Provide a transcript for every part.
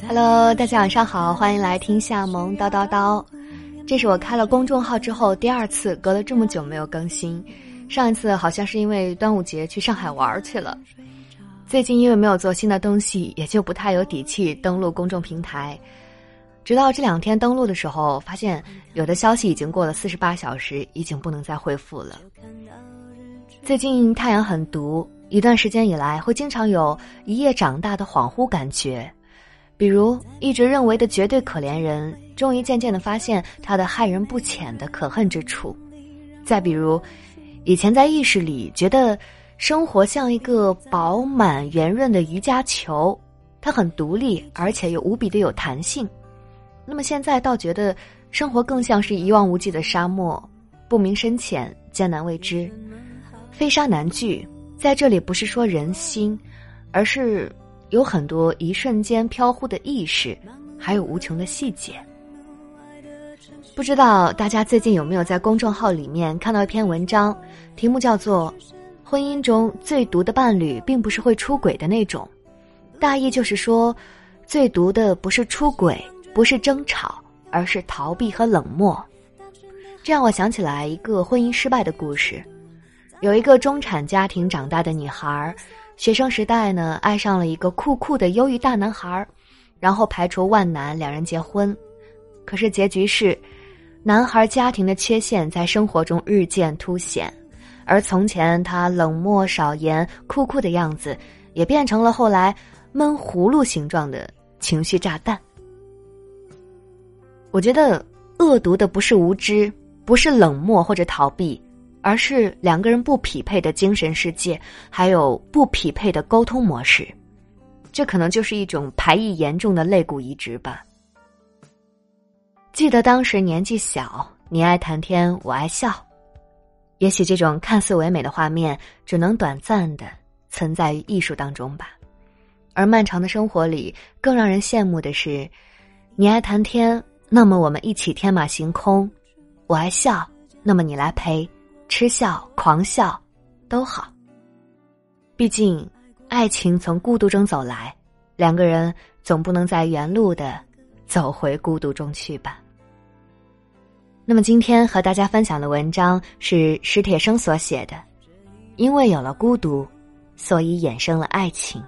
Hello，大家晚上好，欢迎来听夏萌叨叨叨。这是我开了公众号之后第二次隔了这么久没有更新，上一次好像是因为端午节去上海玩去了。最近因为没有做新的东西，也就不太有底气登录公众平台。直到这两天登录的时候，发现有的消息已经过了四十八小时，已经不能再回复了。最近太阳很毒，一段时间以来会经常有一夜长大的恍惚感觉，比如一直认为的绝对可怜人，终于渐渐的发现他的害人不浅的可恨之处；再比如，以前在意识里觉得生活像一个饱满圆润的瑜伽球，它很独立，而且又无比的有弹性。那么现在倒觉得生活更像是一望无际的沙漠，不明深浅，艰难未知，飞沙难聚。在这里不是说人心，而是有很多一瞬间飘忽的意识，还有无穷的细节。不知道大家最近有没有在公众号里面看到一篇文章，题目叫做《婚姻中最毒的伴侣并不是会出轨的那种》，大意就是说，最毒的不是出轨。不是争吵，而是逃避和冷漠。这让我想起来一个婚姻失败的故事。有一个中产家庭长大的女孩，学生时代呢爱上了一个酷酷的忧郁大男孩，然后排除万难，两人结婚。可是结局是，男孩家庭的缺陷在生活中日渐凸显，而从前他冷漠少言、酷酷的样子，也变成了后来闷葫芦形状的情绪炸弹。我觉得恶毒的不是无知，不是冷漠或者逃避，而是两个人不匹配的精神世界，还有不匹配的沟通模式。这可能就是一种排异严重的肋骨移植吧。记得当时年纪小，你爱谈天，我爱笑。也许这种看似唯美的画面，只能短暂的存在于艺术当中吧。而漫长的生活里，更让人羡慕的是，你爱谈天。那么我们一起天马行空，我爱笑，那么你来陪，吃笑狂笑，都好。毕竟，爱情从孤独中走来，两个人总不能在原路的走回孤独中去吧。那么今天和大家分享的文章是史铁生所写的，因为有了孤独，所以衍生了爱情。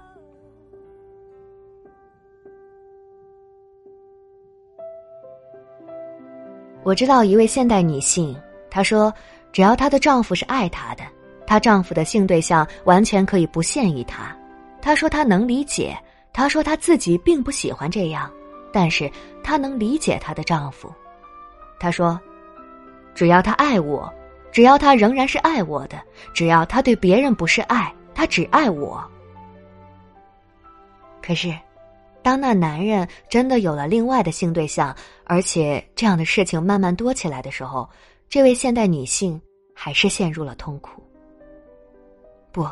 我知道一位现代女性，她说：“只要她的丈夫是爱她的，她丈夫的性对象完全可以不限于她。”她说她能理解，她说她自己并不喜欢这样，但是她能理解她的丈夫。她说：“只要他爱我，只要他仍然是爱我的，只要他对别人不是爱，他只爱我。”可是。当那男人真的有了另外的性对象，而且这样的事情慢慢多起来的时候，这位现代女性还是陷入了痛苦。不，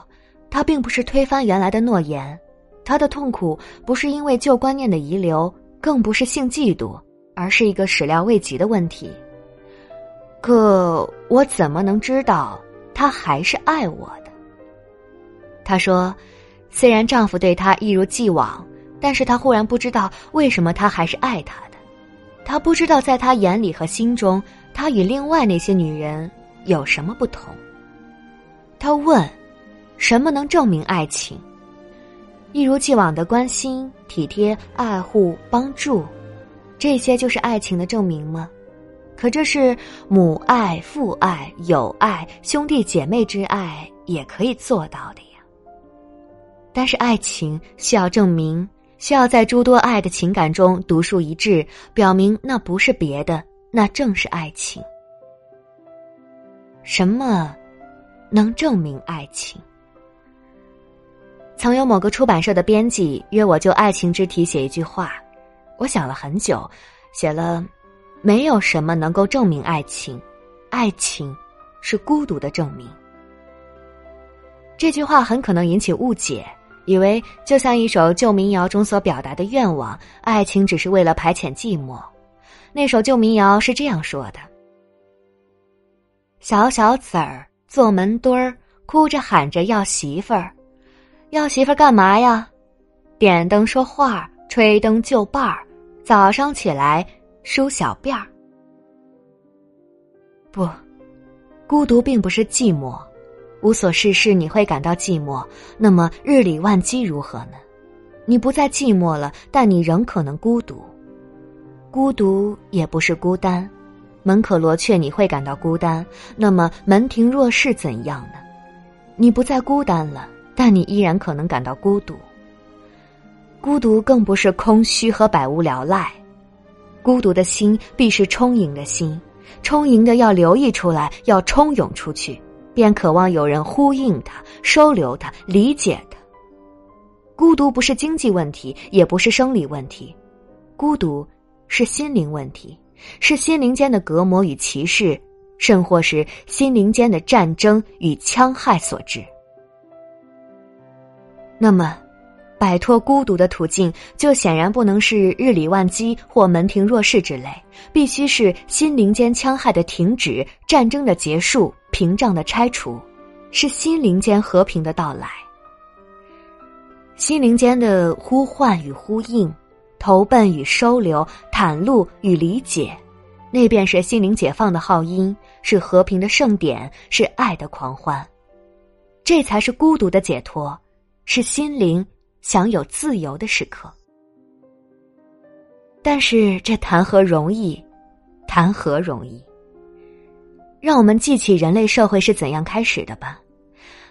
她并不是推翻原来的诺言，她的痛苦不是因为旧观念的遗留，更不是性嫉妒，而是一个始料未及的问题。可我怎么能知道他还是爱我的？她说，虽然丈夫对她一如既往。但是他忽然不知道为什么他还是爱他的，他不知道在他眼里和心中，他与另外那些女人有什么不同。他问：什么能证明爱情？一如既往的关心、体贴、爱护、帮助，这些就是爱情的证明吗？可这是母爱、父爱、友爱、兄弟姐妹之爱也可以做到的呀。但是爱情需要证明。需要在诸多爱的情感中独树一帜，表明那不是别的，那正是爱情。什么能证明爱情？曾有某个出版社的编辑约我就爱情之题写一句话，我想了很久，写了：没有什么能够证明爱情，爱情是孤独的证明。这句话很可能引起误解。以为就像一首旧民谣中所表达的愿望，爱情只是为了排遣寂寞。那首旧民谣是这样说的：“小小子儿坐门墩儿，哭着喊着要媳妇儿，要媳妇儿干嘛呀？点灯说话，吹灯就伴儿，早上起来梳小辫儿。不，孤独并不是寂寞，无所事事你会感到寂寞，那么日理万机如何呢？你不再寂寞了，但你仍可能孤独。孤独也不是孤单，门可罗雀你会感到孤单，那么门庭若市怎样呢？你不再孤单了，但你依然可能感到孤独。孤独更不是空虚和百无聊赖，孤独的心必是充盈的心，充盈的要流溢出来，要冲涌出去，便渴望有人呼应他、收留他、理解他。孤独不是经济问题，也不是生理问题，孤独是心灵问题，是心灵间的隔膜与歧视，甚或是心灵间的战争与戕害所致。那么，摆脱孤独的途径，就显然不能是日理万机或门庭若市之类，必须是心灵间戕害的停止、战争的结束、屏障的拆除，是心灵间和平的到来。心灵间的呼唤与呼应，投奔与收留，袒露与理解，那便是心灵解放的号音，是和平的盛典，是爱的狂欢。这才是孤独的解脱，是心灵享有自由的时刻。但是这谈何容易？谈何容易？让我们记起人类社会是怎样开始的吧。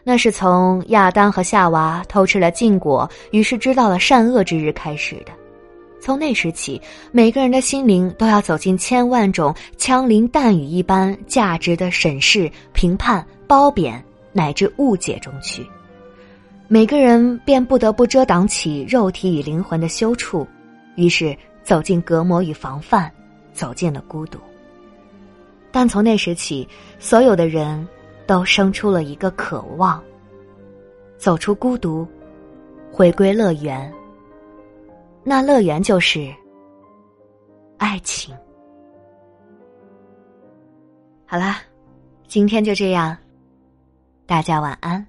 那是从亚当和夏娃偷吃了禁果，于是知道了善恶之日开始的。从那时起，每个人的心灵都要走进千万种枪林弹雨一般价值的审视、评判、褒贬乃至误解中去。每个人便不得不遮挡起肉体与灵魂的羞处，于是走进隔膜与防范，走进了孤独。但从那时起，所有的人。都生出了一个渴望，走出孤独，回归乐园。那乐园就是爱情。好啦，今天就这样，大家晚安。